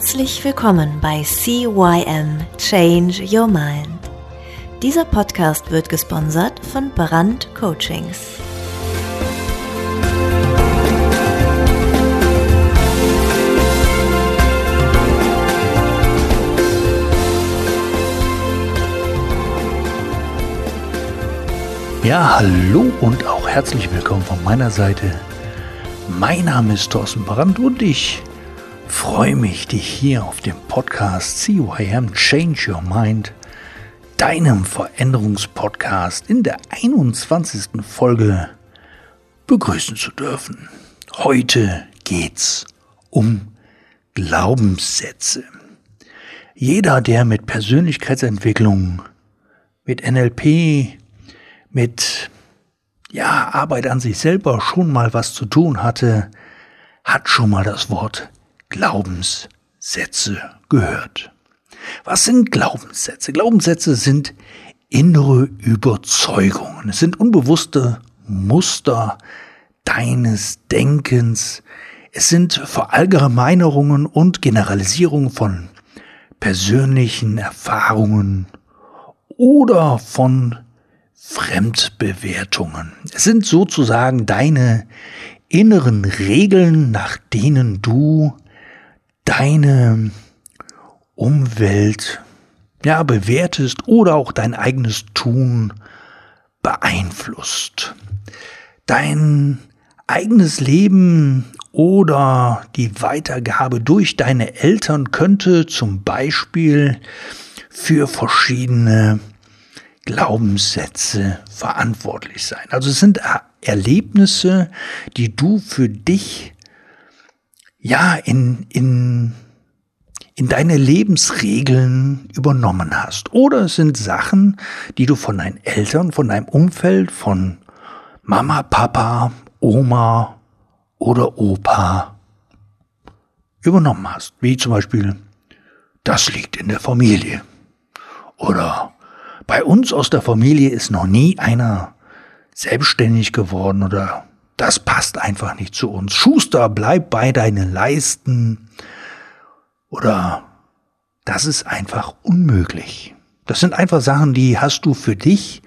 Herzlich willkommen bei CYM Change Your Mind. Dieser Podcast wird gesponsert von Brand Coachings. Ja, hallo und auch herzlich willkommen von meiner Seite. Mein Name ist Thorsten Brandt und ich freue mich, dich hier auf dem Podcast CYM Change Your Mind, deinem Veränderungspodcast in der 21. Folge begrüßen zu dürfen. Heute geht's um Glaubenssätze. Jeder, der mit Persönlichkeitsentwicklung, mit NLP, mit ja, Arbeit an sich selber schon mal was zu tun hatte, hat schon mal das Wort Glaubenssätze gehört. Was sind Glaubenssätze? Glaubenssätze sind innere Überzeugungen. Es sind unbewusste Muster deines Denkens. Es sind Verallgemeinerungen und Generalisierungen von persönlichen Erfahrungen oder von Fremdbewertungen. Es sind sozusagen deine inneren Regeln, nach denen du deine Umwelt ja bewertest oder auch dein eigenes Tun beeinflusst. Dein eigenes Leben oder die Weitergabe durch deine Eltern könnte zum Beispiel für verschiedene Glaubenssätze verantwortlich sein. Also es sind Erlebnisse, die du für dich ja, in, in, in deine Lebensregeln übernommen hast. Oder es sind Sachen, die du von deinen Eltern, von deinem Umfeld, von Mama, Papa, Oma oder Opa übernommen hast. Wie zum Beispiel, das liegt in der Familie. Oder bei uns aus der Familie ist noch nie einer selbstständig geworden oder das passt einfach nicht zu uns. Schuster, bleib bei deinen Leisten. Oder das ist einfach unmöglich. Das sind einfach Sachen, die hast du für dich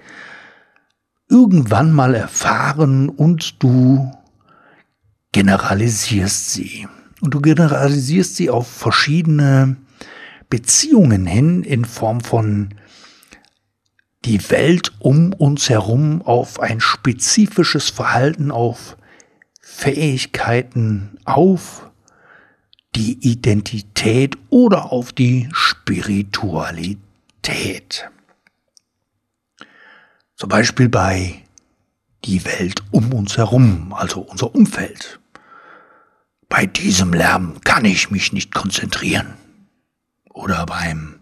irgendwann mal erfahren und du generalisierst sie. Und du generalisierst sie auf verschiedene Beziehungen hin in Form von die Welt um uns herum auf ein spezifisches Verhalten, auf Fähigkeiten, auf die Identität oder auf die Spiritualität. Zum Beispiel bei die Welt um uns herum, also unser Umfeld. Bei diesem Lärm kann ich mich nicht konzentrieren. Oder beim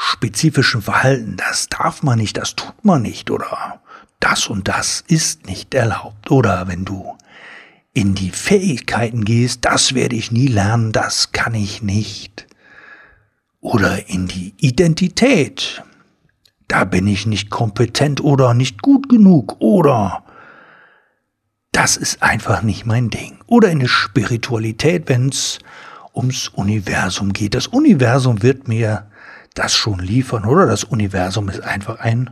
spezifischen Verhalten, das darf man nicht, das tut man nicht oder das und das ist nicht erlaubt. Oder wenn du in die Fähigkeiten gehst, das werde ich nie lernen, das kann ich nicht. Oder in die Identität, da bin ich nicht kompetent oder nicht gut genug oder das ist einfach nicht mein Ding. Oder in die Spiritualität, wenn es ums Universum geht. Das Universum wird mir das schon liefern, oder? Das Universum ist einfach ein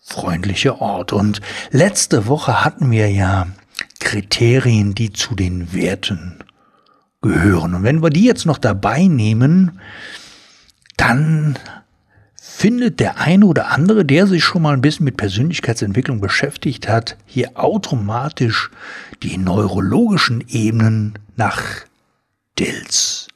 freundlicher Ort. Und letzte Woche hatten wir ja Kriterien, die zu den Werten gehören. Und wenn wir die jetzt noch dabei nehmen, dann findet der eine oder andere, der sich schon mal ein bisschen mit Persönlichkeitsentwicklung beschäftigt hat, hier automatisch die neurologischen Ebenen nach Dills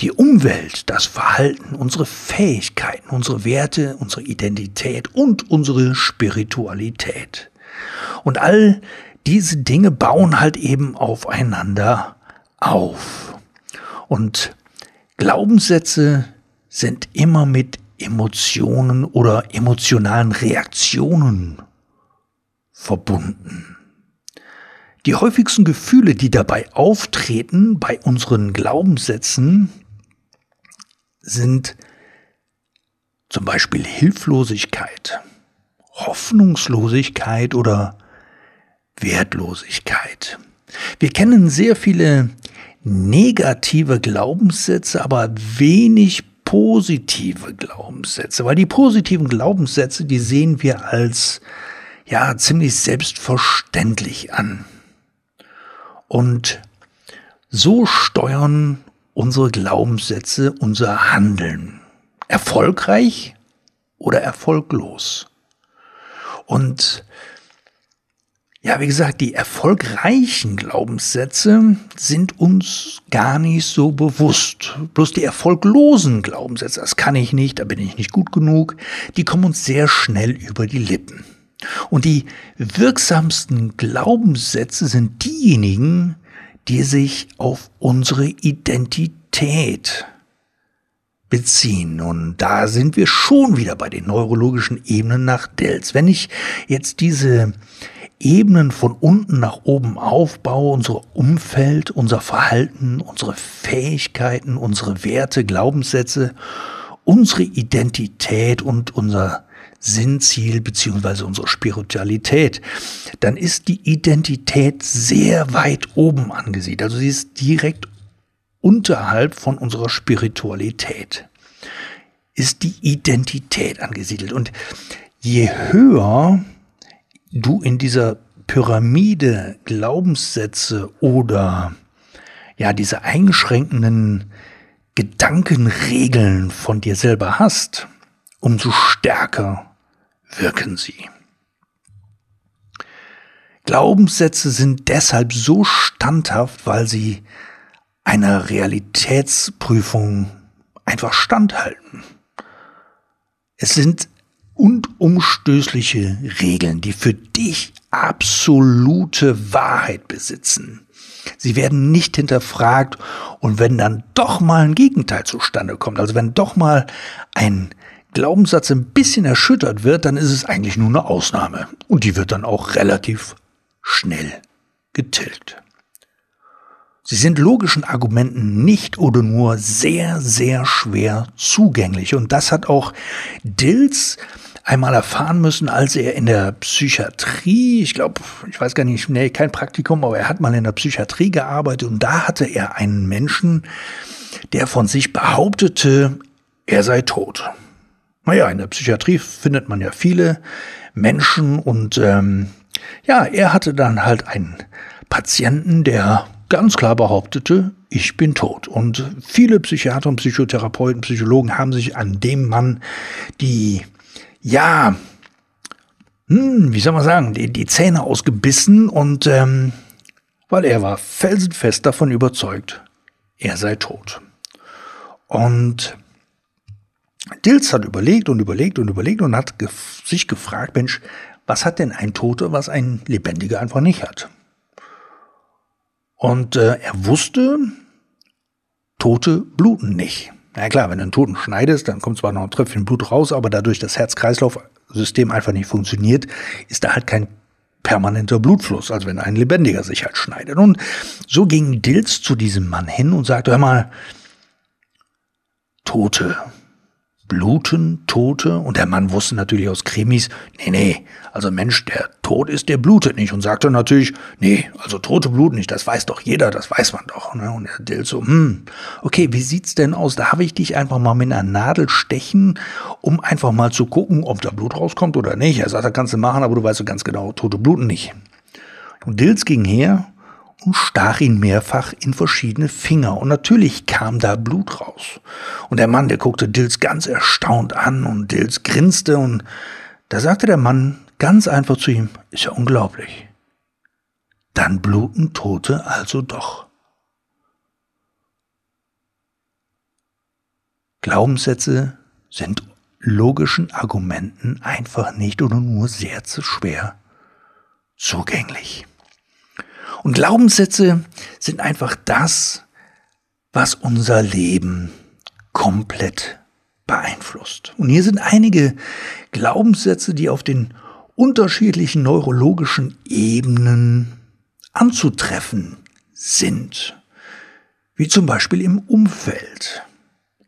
die Umwelt, das Verhalten, unsere Fähigkeiten, unsere Werte, unsere Identität und unsere Spiritualität. Und all diese Dinge bauen halt eben aufeinander auf. Und Glaubenssätze sind immer mit Emotionen oder emotionalen Reaktionen verbunden. Die häufigsten Gefühle, die dabei auftreten bei unseren Glaubenssätzen, sind zum Beispiel Hilflosigkeit, Hoffnungslosigkeit oder Wertlosigkeit. Wir kennen sehr viele negative Glaubenssätze, aber wenig positive Glaubenssätze, weil die positiven Glaubenssätze, die sehen wir als ja ziemlich selbstverständlich an. Und so steuern unsere Glaubenssätze unser Handeln. Erfolgreich oder erfolglos. Und ja, wie gesagt, die erfolgreichen Glaubenssätze sind uns gar nicht so bewusst. Bloß die erfolglosen Glaubenssätze, das kann ich nicht, da bin ich nicht gut genug, die kommen uns sehr schnell über die Lippen. Und die wirksamsten Glaubenssätze sind diejenigen, die sich auf unsere Identität beziehen. Und da sind wir schon wieder bei den neurologischen Ebenen nach Dells. Wenn ich jetzt diese Ebenen von unten nach oben aufbaue, unser Umfeld, unser Verhalten, unsere Fähigkeiten, unsere Werte, Glaubenssätze, unsere Identität und unser Sinnziel beziehungsweise unsere Spiritualität, dann ist die Identität sehr weit oben angesiedelt. Also sie ist direkt unterhalb von unserer Spiritualität. Ist die Identität angesiedelt. Und je höher du in dieser Pyramide Glaubenssätze oder ja, diese eingeschränkenden Gedankenregeln von dir selber hast, umso stärker wirken sie. Glaubenssätze sind deshalb so standhaft, weil sie einer Realitätsprüfung einfach standhalten. Es sind und umstößliche Regeln, die für dich absolute Wahrheit besitzen. Sie werden nicht hinterfragt und wenn dann doch mal ein Gegenteil zustande kommt, also wenn doch mal ein Glaubenssatz ein bisschen erschüttert wird, dann ist es eigentlich nur eine Ausnahme und die wird dann auch relativ schnell getilgt. Sie sind logischen Argumenten nicht oder nur sehr, sehr schwer zugänglich. Und das hat auch Dills einmal erfahren müssen, als er in der Psychiatrie, ich glaube, ich weiß gar nicht, nee, kein Praktikum, aber er hat mal in der Psychiatrie gearbeitet und da hatte er einen Menschen, der von sich behauptete, er sei tot. Naja, in der Psychiatrie findet man ja viele Menschen und ähm, ja, er hatte dann halt einen Patienten, der ganz klar behauptete, ich bin tot. Und viele Psychiater und Psychotherapeuten, Psychologen haben sich an dem Mann die, ja, hm, wie soll man sagen, die, die Zähne ausgebissen und ähm, weil er war felsenfest davon überzeugt, er sei tot. Und Dills hat überlegt und überlegt und überlegt und hat gef sich gefragt, Mensch, was hat denn ein Toter, was ein Lebendiger einfach nicht hat? Und äh, er wusste, Tote bluten nicht. Na klar, wenn du einen Toten schneidest, dann kommt zwar noch ein Tröpfchen Blut raus, aber dadurch das Herz-Kreislauf-System einfach nicht funktioniert, ist da halt kein permanenter Blutfluss, als wenn ein Lebendiger sich halt schneidet. Und so ging Dilz zu diesem Mann hin und sagte, hör mal, Tote, bluten Tote? Und der Mann wusste natürlich aus Krimis, nee, nee, also Mensch, der tot ist, der blutet nicht. Und sagte natürlich, nee, also Tote bluten nicht, das weiß doch jeder, das weiß man doch. Ne? Und er Dill so, hm, okay, wie sieht's denn aus? Darf ich dich einfach mal mit einer Nadel stechen, um einfach mal zu gucken, ob da Blut rauskommt oder nicht? Er sagt, das kannst du machen, aber du weißt so ganz genau, Tote bluten nicht. Und Dills ging her und stach ihn mehrfach in verschiedene Finger. Und natürlich kam da Blut raus. Und der Mann, der guckte Dills ganz erstaunt an und Dills grinste und da sagte der Mann ganz einfach zu ihm, ist ja unglaublich. Dann bluten Tote also doch. Glaubenssätze sind logischen Argumenten einfach nicht oder nur sehr zu schwer zugänglich. Und Glaubenssätze sind einfach das, was unser Leben komplett beeinflusst. Und hier sind einige Glaubenssätze, die auf den unterschiedlichen neurologischen Ebenen anzutreffen sind. Wie zum Beispiel im Umfeld.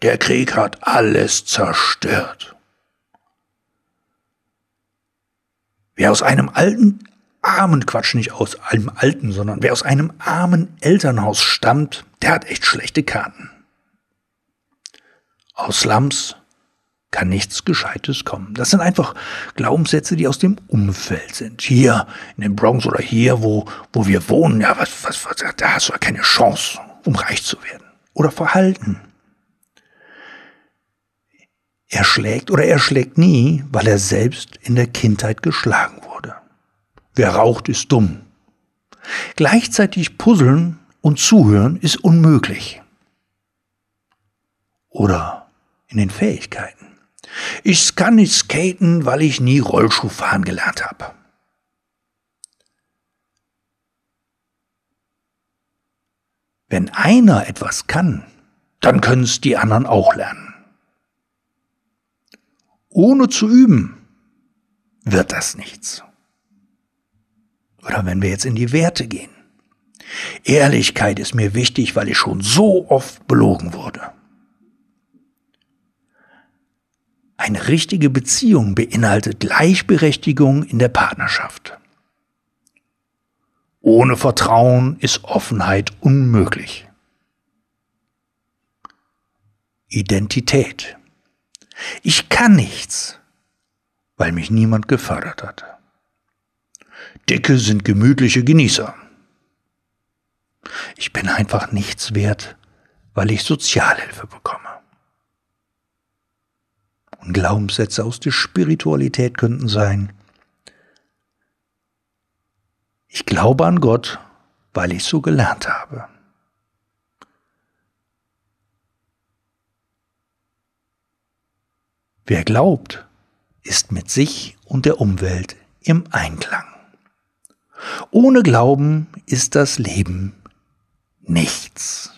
Der Krieg hat alles zerstört. Wer aus einem alten armen Quatsch, nicht aus einem alten, sondern wer aus einem armen Elternhaus stammt, der hat echt schlechte Karten. Aus Slums kann nichts Gescheites kommen. Das sind einfach Glaubenssätze, die aus dem Umfeld sind. Hier in den Bronx oder hier, wo, wo wir wohnen, ja, was, was, was, da hast du ja keine Chance, um reich zu werden. Oder Verhalten. Er schlägt oder er schlägt nie, weil er selbst in der Kindheit geschlagen wurde. Wer raucht, ist dumm. Gleichzeitig puzzeln und zuhören ist unmöglich. Oder in den Fähigkeiten. Ich kann nicht skaten, weil ich nie Rollschuh fahren gelernt habe. Wenn einer etwas kann, dann können es die anderen auch lernen. Ohne zu üben wird das nichts. Oder wenn wir jetzt in die Werte gehen. Ehrlichkeit ist mir wichtig, weil ich schon so oft belogen wurde. Eine richtige Beziehung beinhaltet Gleichberechtigung in der Partnerschaft. Ohne Vertrauen ist Offenheit unmöglich. Identität. Ich kann nichts, weil mich niemand gefördert hat. Dicke sind gemütliche Genießer. Ich bin einfach nichts wert, weil ich Sozialhilfe bekomme. Und Glaubenssätze aus der Spiritualität könnten sein, ich glaube an Gott, weil ich so gelernt habe. Wer glaubt, ist mit sich und der Umwelt im Einklang. Ohne Glauben ist das Leben nichts.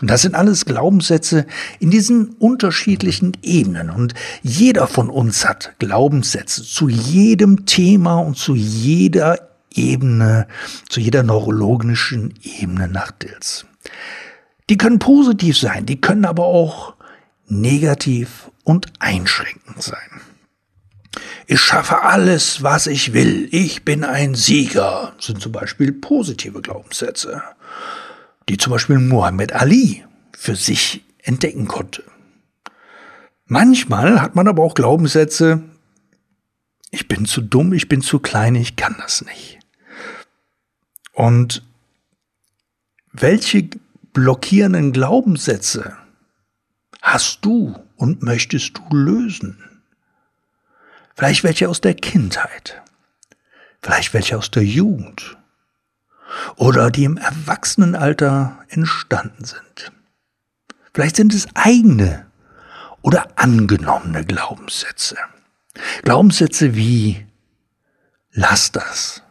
Und das sind alles Glaubenssätze in diesen unterschiedlichen Ebenen. Und jeder von uns hat Glaubenssätze zu jedem Thema und zu jeder Ebene, zu jeder neurologischen Ebene nach Dills. Die können positiv sein, die können aber auch negativ und einschränkend sein. Ich schaffe alles, was ich will. Ich bin ein Sieger, sind zum Beispiel positive Glaubenssätze, die zum Beispiel Muhammad Ali für sich entdecken konnte. Manchmal hat man aber auch Glaubenssätze, ich bin zu dumm, ich bin zu klein, ich kann das nicht. Und welche blockierenden Glaubenssätze hast du und möchtest du lösen? Vielleicht welche aus der Kindheit, vielleicht welche aus der Jugend oder die im Erwachsenenalter entstanden sind. Vielleicht sind es eigene oder angenommene Glaubenssätze. Glaubenssätze wie lass das,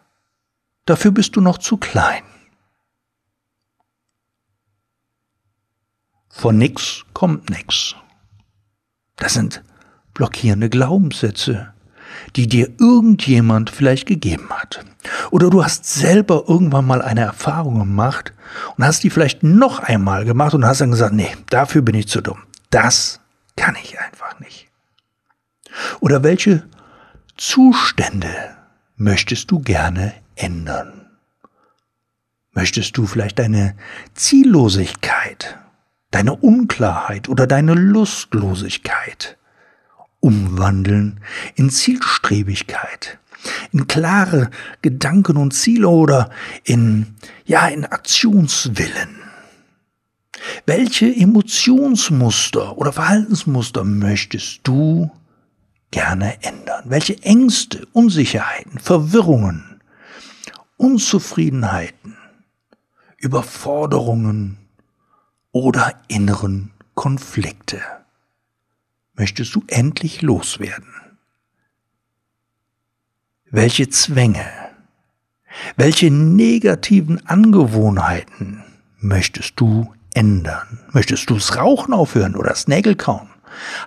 dafür bist du noch zu klein. Von nix kommt nix. Das sind blockierende Glaubenssätze, die dir irgendjemand vielleicht gegeben hat. Oder du hast selber irgendwann mal eine Erfahrung gemacht und hast die vielleicht noch einmal gemacht und hast dann gesagt, nee, dafür bin ich zu dumm. Das kann ich einfach nicht. Oder welche Zustände möchtest du gerne ändern? Möchtest du vielleicht deine Ziellosigkeit, deine Unklarheit oder deine Lustlosigkeit umwandeln in Zielstrebigkeit, in klare Gedanken und Ziele oder in, ja, in Aktionswillen. Welche Emotionsmuster oder Verhaltensmuster möchtest du gerne ändern? Welche Ängste, Unsicherheiten, Verwirrungen, Unzufriedenheiten, Überforderungen oder inneren Konflikte? Möchtest du endlich loswerden? Welche Zwänge, welche negativen Angewohnheiten möchtest du ändern? Möchtest du das Rauchen aufhören oder das Nägelkauen?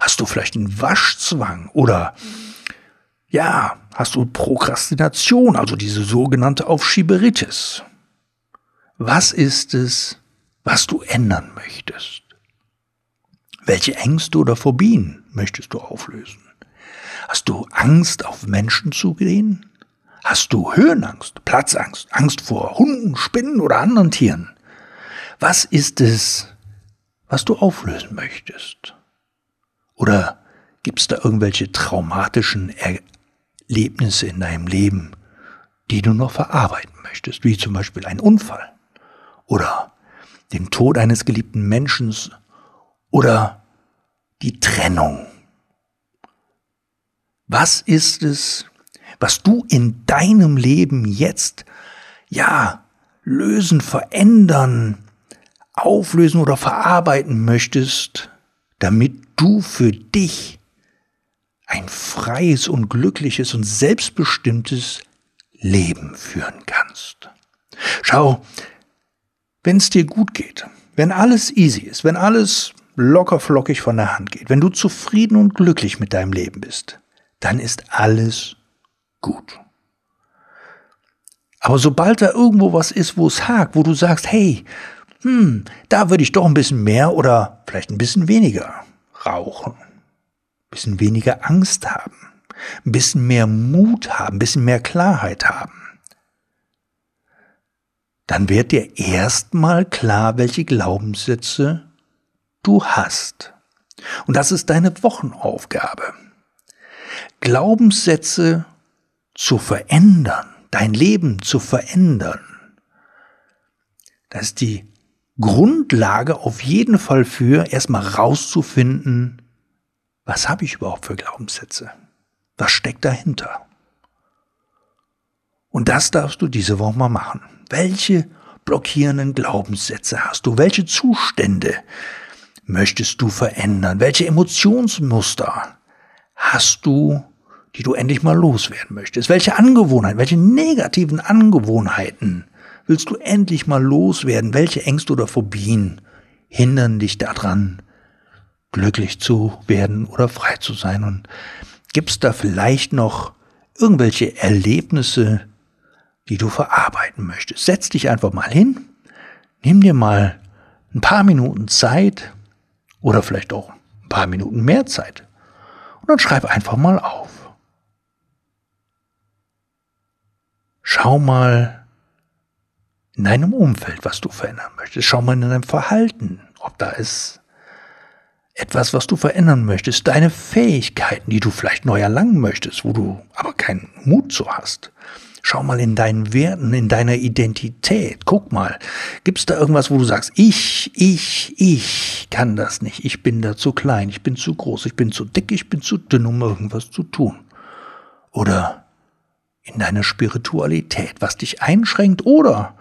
Hast du vielleicht einen Waschzwang oder ja, hast du Prokrastination, also diese sogenannte Aufschieberitis? Was ist es, was du ändern möchtest? Welche Ängste oder Phobien möchtest du auflösen? Hast du Angst, auf Menschen zu gehen? Hast du Höhenangst, Platzangst, Angst vor Hunden, Spinnen oder anderen Tieren? Was ist es, was du auflösen möchtest? Oder gibt es da irgendwelche traumatischen Erlebnisse in deinem Leben, die du noch verarbeiten möchtest, wie zum Beispiel ein Unfall oder den Tod eines geliebten Menschen oder die Trennung? Was ist es, was du in deinem Leben jetzt, ja, lösen, verändern, auflösen oder verarbeiten möchtest, damit du für dich ein freies und glückliches und selbstbestimmtes Leben führen kannst. Schau, wenn es dir gut geht, wenn alles easy ist, wenn alles locker flockig von der Hand geht, wenn du zufrieden und glücklich mit deinem Leben bist, dann ist alles gut. Aber sobald da irgendwo was ist, wo es hakt, wo du sagst, hey, hm, da würde ich doch ein bisschen mehr oder vielleicht ein bisschen weniger rauchen, ein bisschen weniger Angst haben, ein bisschen mehr Mut haben, ein bisschen mehr Klarheit haben, dann wird dir erstmal klar, welche Glaubenssätze du hast. Und das ist deine Wochenaufgabe. Glaubenssätze zu verändern, dein Leben zu verändern. Das ist die Grundlage auf jeden Fall für erstmal rauszufinden, was habe ich überhaupt für Glaubenssätze? Was steckt dahinter? Und das darfst du diese Woche mal machen. Welche blockierenden Glaubenssätze hast du? Welche Zustände möchtest du verändern? Welche Emotionsmuster hast du, die du endlich mal loswerden möchtest? Welche Angewohnheiten, welche negativen Angewohnheiten willst du endlich mal loswerden? Welche Ängste oder Phobien hindern dich daran, glücklich zu werden oder frei zu sein? Und gibt's da vielleicht noch irgendwelche Erlebnisse, die du verarbeiten möchtest. Setz dich einfach mal hin, nimm dir mal ein paar Minuten Zeit oder vielleicht auch ein paar Minuten mehr Zeit und dann schreib einfach mal auf. Schau mal in deinem Umfeld, was du verändern möchtest. Schau mal in deinem Verhalten, ob da ist etwas, was du verändern möchtest, deine Fähigkeiten, die du vielleicht neu erlangen möchtest, wo du aber keinen Mut zu hast. Schau mal in deinen Werten, in deiner Identität. Guck mal, gibt's da irgendwas, wo du sagst, ich, ich, ich kann das nicht. Ich bin da zu klein, ich bin zu groß, ich bin zu dick, ich bin zu dünn, um irgendwas zu tun. Oder in deiner Spiritualität, was dich einschränkt oder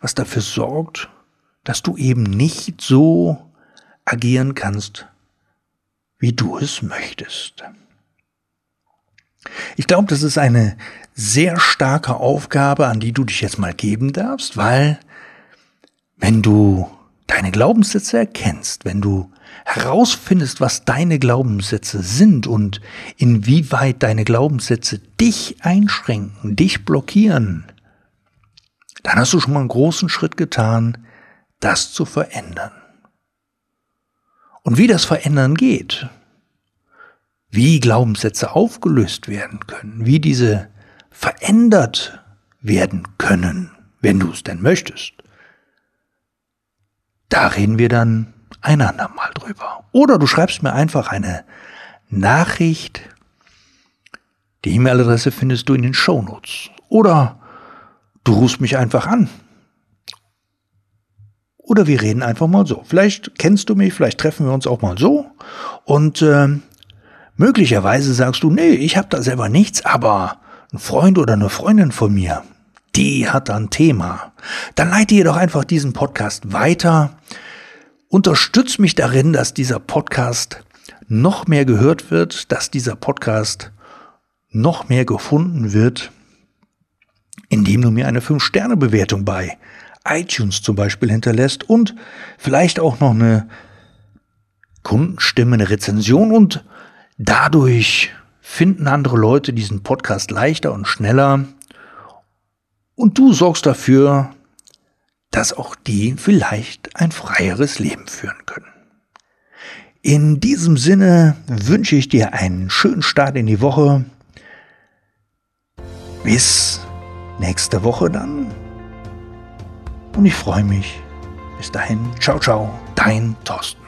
was dafür sorgt, dass du eben nicht so agieren kannst, wie du es möchtest. Ich glaube, das ist eine sehr starke Aufgabe, an die du dich jetzt mal geben darfst, weil wenn du deine Glaubenssätze erkennst, wenn du herausfindest, was deine Glaubenssätze sind und inwieweit deine Glaubenssätze dich einschränken, dich blockieren, dann hast du schon mal einen großen Schritt getan, das zu verändern. Und wie das verändern geht, wie Glaubenssätze aufgelöst werden können, wie diese verändert werden können, wenn du es denn möchtest. Da reden wir dann einander mal drüber. Oder du schreibst mir einfach eine Nachricht. Die E-Mail-Adresse findest du in den Shownotes. Oder du rufst mich einfach an. Oder wir reden einfach mal so. Vielleicht kennst du mich, vielleicht treffen wir uns auch mal so. Und äh, Möglicherweise sagst du, nee, ich habe da selber nichts, aber ein Freund oder eine Freundin von mir, die hat ein Thema. Dann leite ihr doch einfach diesen Podcast weiter. Unterstütz mich darin, dass dieser Podcast noch mehr gehört wird, dass dieser Podcast noch mehr gefunden wird, indem du mir eine 5-Sterne-Bewertung bei iTunes zum Beispiel hinterlässt und vielleicht auch noch eine Kundenstimme, eine Rezension und Dadurch finden andere Leute diesen Podcast leichter und schneller und du sorgst dafür, dass auch die vielleicht ein freieres Leben führen können. In diesem Sinne wünsche ich dir einen schönen Start in die Woche. bis nächste Woche dann. Und ich freue mich. Bis dahin, ciao, ciao, dein Thorsten.